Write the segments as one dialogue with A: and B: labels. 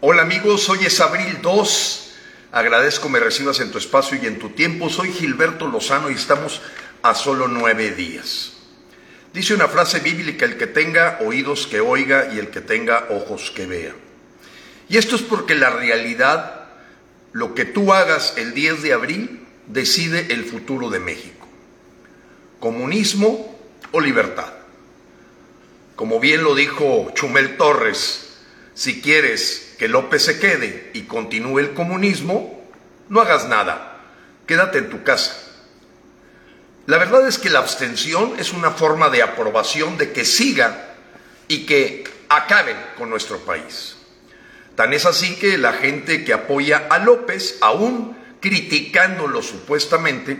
A: Hola amigos, hoy es abril 2. Agradezco me recibas en tu espacio y en tu tiempo. Soy Gilberto Lozano y estamos a solo nueve días. Dice una frase bíblica, el que tenga oídos que oiga y el que tenga ojos que vea. Y esto es porque la realidad, lo que tú hagas el 10 de abril, decide el futuro de México. Comunismo o libertad. Como bien lo dijo Chumel Torres, si quieres que López se quede y continúe el comunismo, no hagas nada, quédate en tu casa. La verdad es que la abstención es una forma de aprobación de que siga y que acaben con nuestro país. Tan es así que la gente que apoya a López, aún criticándolo supuestamente,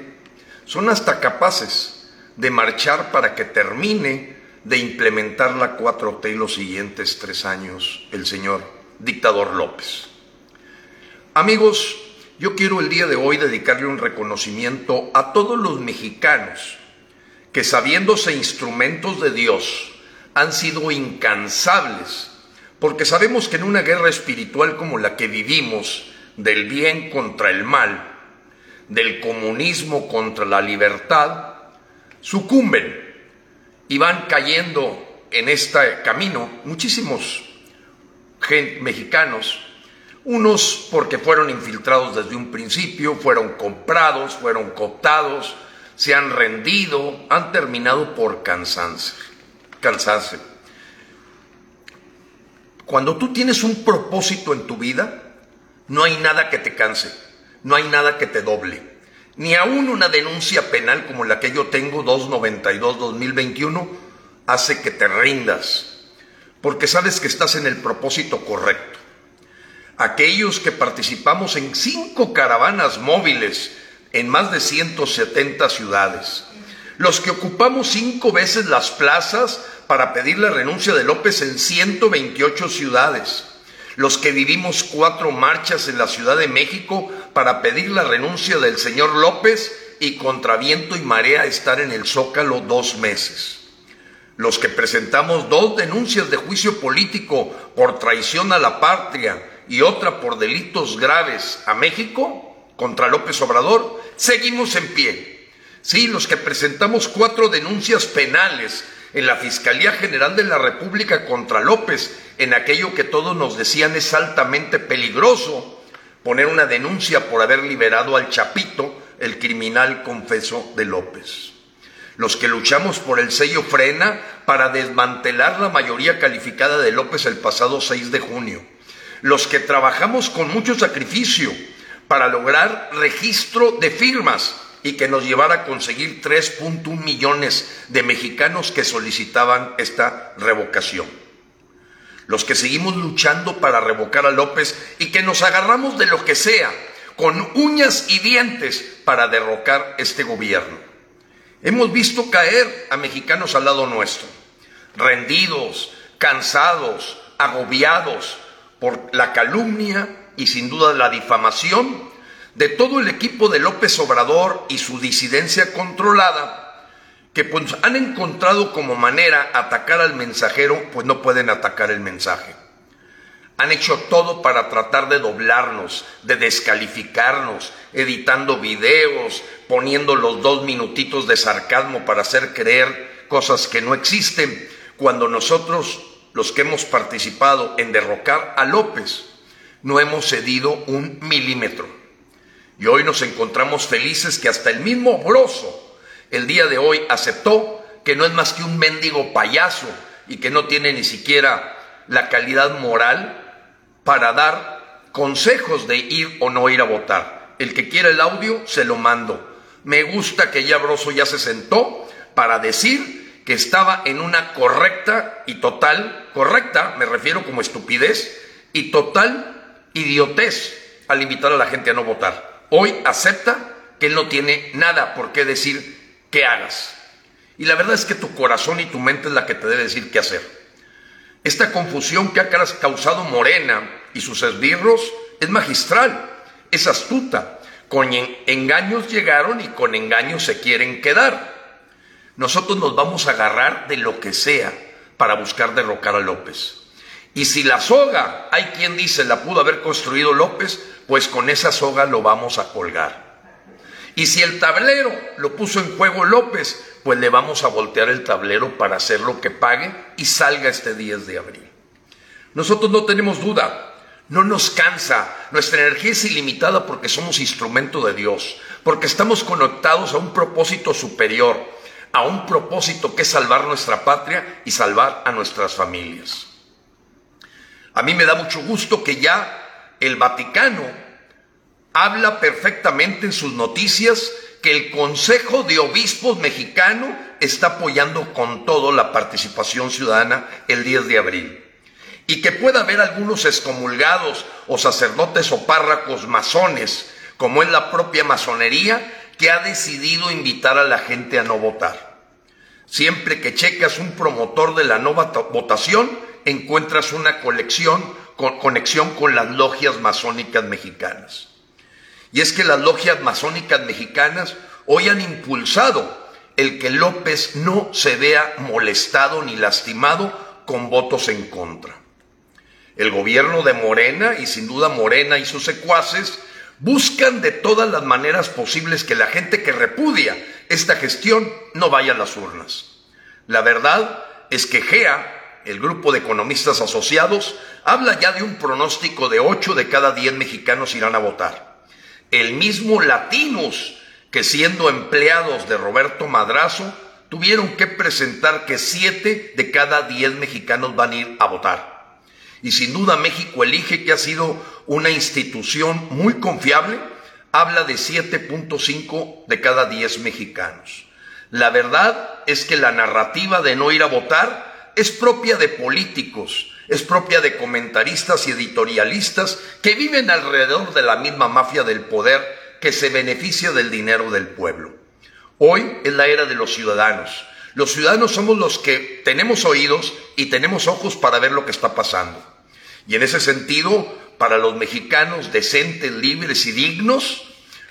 A: son hasta capaces de marchar para que termine de implementar la 4T los siguientes tres años el señor dictador López. Amigos, yo quiero el día de hoy dedicarle un reconocimiento a todos los mexicanos que sabiéndose instrumentos de Dios han sido incansables, porque sabemos que en una guerra espiritual como la que vivimos, del bien contra el mal, del comunismo contra la libertad, sucumben y van cayendo en este camino muchísimos mexicanos, unos porque fueron infiltrados desde un principio, fueron comprados, fueron cooptados, se han rendido, han terminado por cansarse. cansarse. Cuando tú tienes un propósito en tu vida, no hay nada que te canse, no hay nada que te doble ni aún una denuncia penal como la que yo tengo, 292-2021, hace que te rindas, porque sabes que estás en el propósito correcto. Aquellos que participamos en cinco caravanas móviles en más de 170 ciudades, los que ocupamos cinco veces las plazas para pedir la renuncia de López en 128 ciudades, los que vivimos cuatro marchas en la Ciudad de México para pedir la renuncia del señor López y contra viento y marea estar en el Zócalo dos meses. Los que presentamos dos denuncias de juicio político por traición a la patria y otra por delitos graves a México contra López Obrador, seguimos en pie. Sí, los que presentamos cuatro denuncias penales en la Fiscalía General de la República contra López, en aquello que todos nos decían es altamente peligroso, poner una denuncia por haber liberado al Chapito, el criminal confeso de López. Los que luchamos por el sello frena para desmantelar la mayoría calificada de López el pasado 6 de junio. Los que trabajamos con mucho sacrificio para lograr registro de firmas y que nos llevara a conseguir 3.1 millones de mexicanos que solicitaban esta revocación. Los que seguimos luchando para revocar a López y que nos agarramos de lo que sea, con uñas y dientes, para derrocar este gobierno. Hemos visto caer a mexicanos al lado nuestro, rendidos, cansados, agobiados por la calumnia y sin duda la difamación de todo el equipo de López Obrador y su disidencia controlada, que pues han encontrado como manera atacar al mensajero, pues no pueden atacar el mensaje. Han hecho todo para tratar de doblarnos, de descalificarnos, editando videos, poniendo los dos minutitos de sarcasmo para hacer creer cosas que no existen, cuando nosotros, los que hemos participado en derrocar a López, no hemos cedido un milímetro. Y hoy nos encontramos felices que hasta el mismo Broso el día de hoy aceptó que no es más que un mendigo payaso y que no tiene ni siquiera la calidad moral para dar consejos de ir o no ir a votar. El que quiera el audio, se lo mando. Me gusta que ya Broso ya se sentó para decir que estaba en una correcta y total, correcta, me refiero como estupidez, y total idiotez al invitar a la gente a no votar hoy acepta que Él no tiene nada por qué decir que hagas. Y la verdad es que tu corazón y tu mente es la que te debe decir qué hacer. Esta confusión que ha causado Morena y sus esbirros es magistral, es astuta. Con engaños llegaron y con engaños se quieren quedar. Nosotros nos vamos a agarrar de lo que sea para buscar derrocar a López. Y si la soga, hay quien dice, la pudo haber construido López, pues con esa soga lo vamos a colgar. Y si el tablero lo puso en juego López, pues le vamos a voltear el tablero para hacer lo que pague y salga este 10 de abril. Nosotros no tenemos duda, no nos cansa, nuestra energía es ilimitada porque somos instrumento de Dios, porque estamos conectados a un propósito superior, a un propósito que es salvar nuestra patria y salvar a nuestras familias. A mí me da mucho gusto que ya el Vaticano habla perfectamente en sus noticias que el Consejo de Obispos mexicano está apoyando con todo la participación ciudadana el 10 de abril. Y que pueda haber algunos excomulgados o sacerdotes o párracos masones, como es la propia masonería, que ha decidido invitar a la gente a no votar. Siempre que checas un promotor de la no votación, encuentras una conexión con las logias masónicas mexicanas. Y es que las logias masónicas mexicanas hoy han impulsado el que López no se vea molestado ni lastimado con votos en contra. El gobierno de Morena, y sin duda Morena y sus secuaces, buscan de todas las maneras posibles que la gente que repudia esta gestión no vaya a las urnas. La verdad es que GEA, el grupo de economistas asociados, habla ya de un pronóstico de 8 de cada 10 mexicanos irán a votar el mismo Latinos, que siendo empleados de Roberto Madrazo, tuvieron que presentar que siete de cada diez mexicanos van a ir a votar. Y sin duda México elige que ha sido una institución muy confiable, habla de 7.5 de cada 10 mexicanos. La verdad es que la narrativa de no ir a votar es propia de políticos, es propia de comentaristas y editorialistas que viven alrededor de la misma mafia del poder que se beneficia del dinero del pueblo. Hoy es la era de los ciudadanos. Los ciudadanos somos los que tenemos oídos y tenemos ojos para ver lo que está pasando. Y en ese sentido, para los mexicanos decentes, libres y dignos,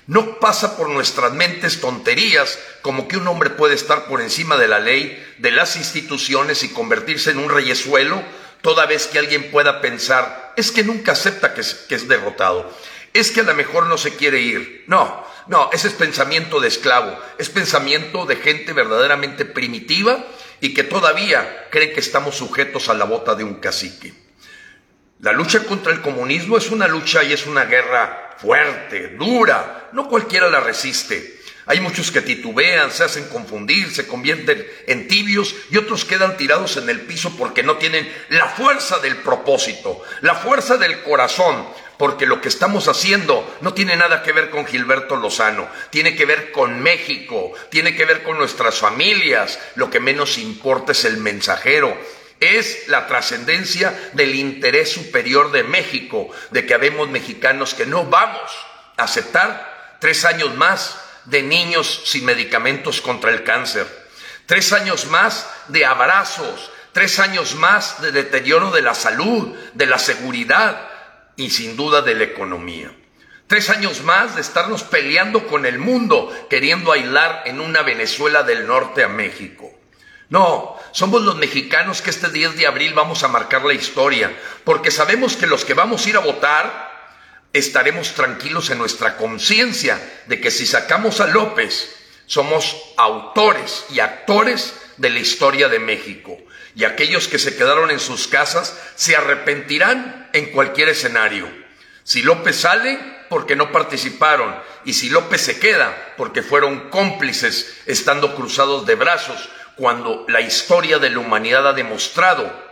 A: no pasa por nuestras mentes tonterías como que un hombre puede estar por encima de la ley, de las instituciones y convertirse en un reyesuelo toda vez que alguien pueda pensar, es que nunca acepta que es, derrotado, es que a lo mejor no se quiere ir. No, no, ese es pensamiento de esclavo, es pensamiento de gente verdaderamente primitiva y que todavía cree que estamos sujetos a la bota de un cacique. La lucha contra el comunismo es una lucha y es una guerra fuerte, dura, no cualquiera la resiste. Hay muchos que titubean, se hacen confundir, se convierten en tibios y otros quedan tirados en el piso porque no tienen la fuerza del propósito, la fuerza del corazón, porque lo que estamos haciendo no tiene nada que ver con Gilberto Lozano, tiene que ver con México, tiene que ver con nuestras familias, lo que menos importa es el mensajero, es la trascendencia del interés superior de México, de que habemos mexicanos que no vamos a aceptar tres años más de niños sin medicamentos contra el cáncer, tres años más de abrazos, tres años más de deterioro de la salud, de la seguridad y sin duda de la economía. Tres años más de estarnos peleando con el mundo, queriendo aislar en una Venezuela del norte a México. No, somos los mexicanos que este 10 de abril vamos a marcar la historia, porque sabemos que los que vamos a ir a votar estaremos tranquilos en nuestra conciencia de que si sacamos a López, somos autores y actores de la historia de México. Y aquellos que se quedaron en sus casas se arrepentirán en cualquier escenario. Si López sale, porque no participaron. Y si López se queda, porque fueron cómplices estando cruzados de brazos, cuando la historia de la humanidad ha demostrado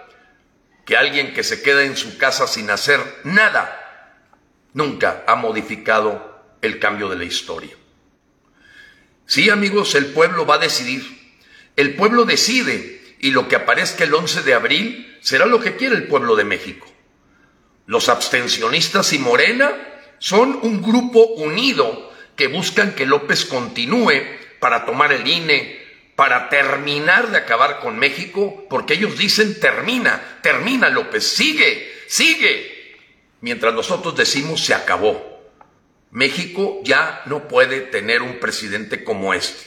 A: que alguien que se queda en su casa sin hacer nada nunca ha modificado el cambio de la historia. Sí, amigos, el pueblo va a decidir. El pueblo decide y lo que aparezca el 11 de abril será lo que quiere el pueblo de México. Los abstencionistas y Morena son un grupo unido que buscan que López continúe para tomar el INE, para terminar de acabar con México, porque ellos dicen termina, termina López, sigue, sigue, mientras nosotros decimos se acabó. México ya no puede tener un presidente como este.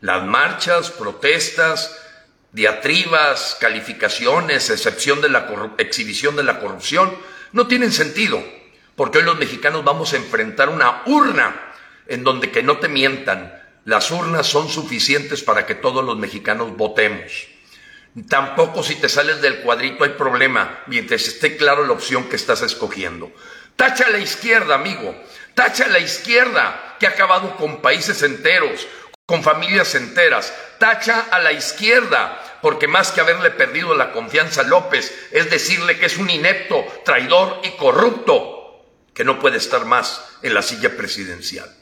A: Las marchas, protestas, diatribas, calificaciones, excepción de la exhibición de la corrupción, no tienen sentido, porque hoy los mexicanos vamos a enfrentar una urna en donde que no te mientan, las urnas son suficientes para que todos los mexicanos votemos. Tampoco si te sales del cuadrito hay problema, mientras esté claro la opción que estás escogiendo. Tacha a la izquierda, amigo. Tacha a la izquierda, que ha acabado con países enteros, con familias enteras. Tacha a la izquierda, porque más que haberle perdido la confianza a López, es decirle que es un inepto, traidor y corrupto, que no puede estar más en la silla presidencial.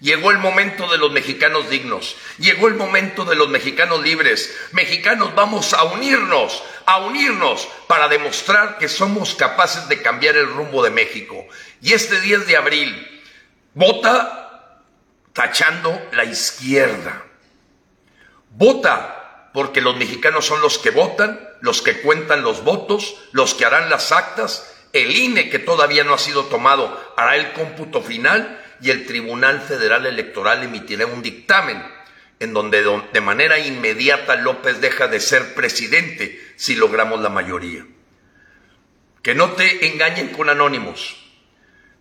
A: Llegó el momento de los mexicanos dignos, llegó el momento de los mexicanos libres. Mexicanos, vamos a unirnos, a unirnos para demostrar que somos capaces de cambiar el rumbo de México. Y este 10 de abril, vota tachando la izquierda. Vota porque los mexicanos son los que votan, los que cuentan los votos, los que harán las actas. El INE, que todavía no ha sido tomado, hará el cómputo final y el Tribunal Federal Electoral emitirá un dictamen en donde de manera inmediata López deja de ser presidente si logramos la mayoría. Que no te engañen con anónimos.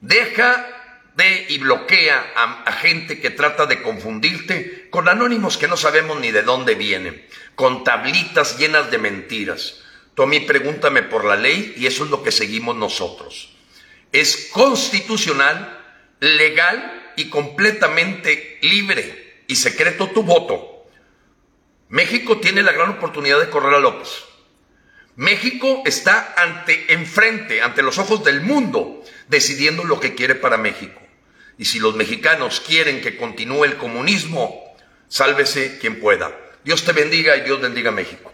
A: Deja de y bloquea a, gente que trata de confundirte con anónimos que no sabemos ni de dónde vienen, con tablitas llenas de mentiras. Mí pregúntame por la ley y eso es lo que seguimos nosotros. Es constitucional legal y completamente libre y secreto tu voto. México tiene la gran oportunidad de correr a López. México está ante, enfrente, ante los ojos del mundo, decidiendo lo que quiere para México. Y si los mexicanos quieren que continúe el comunismo, sálvese quien pueda. Dios te bendiga y Dios bendiga a México.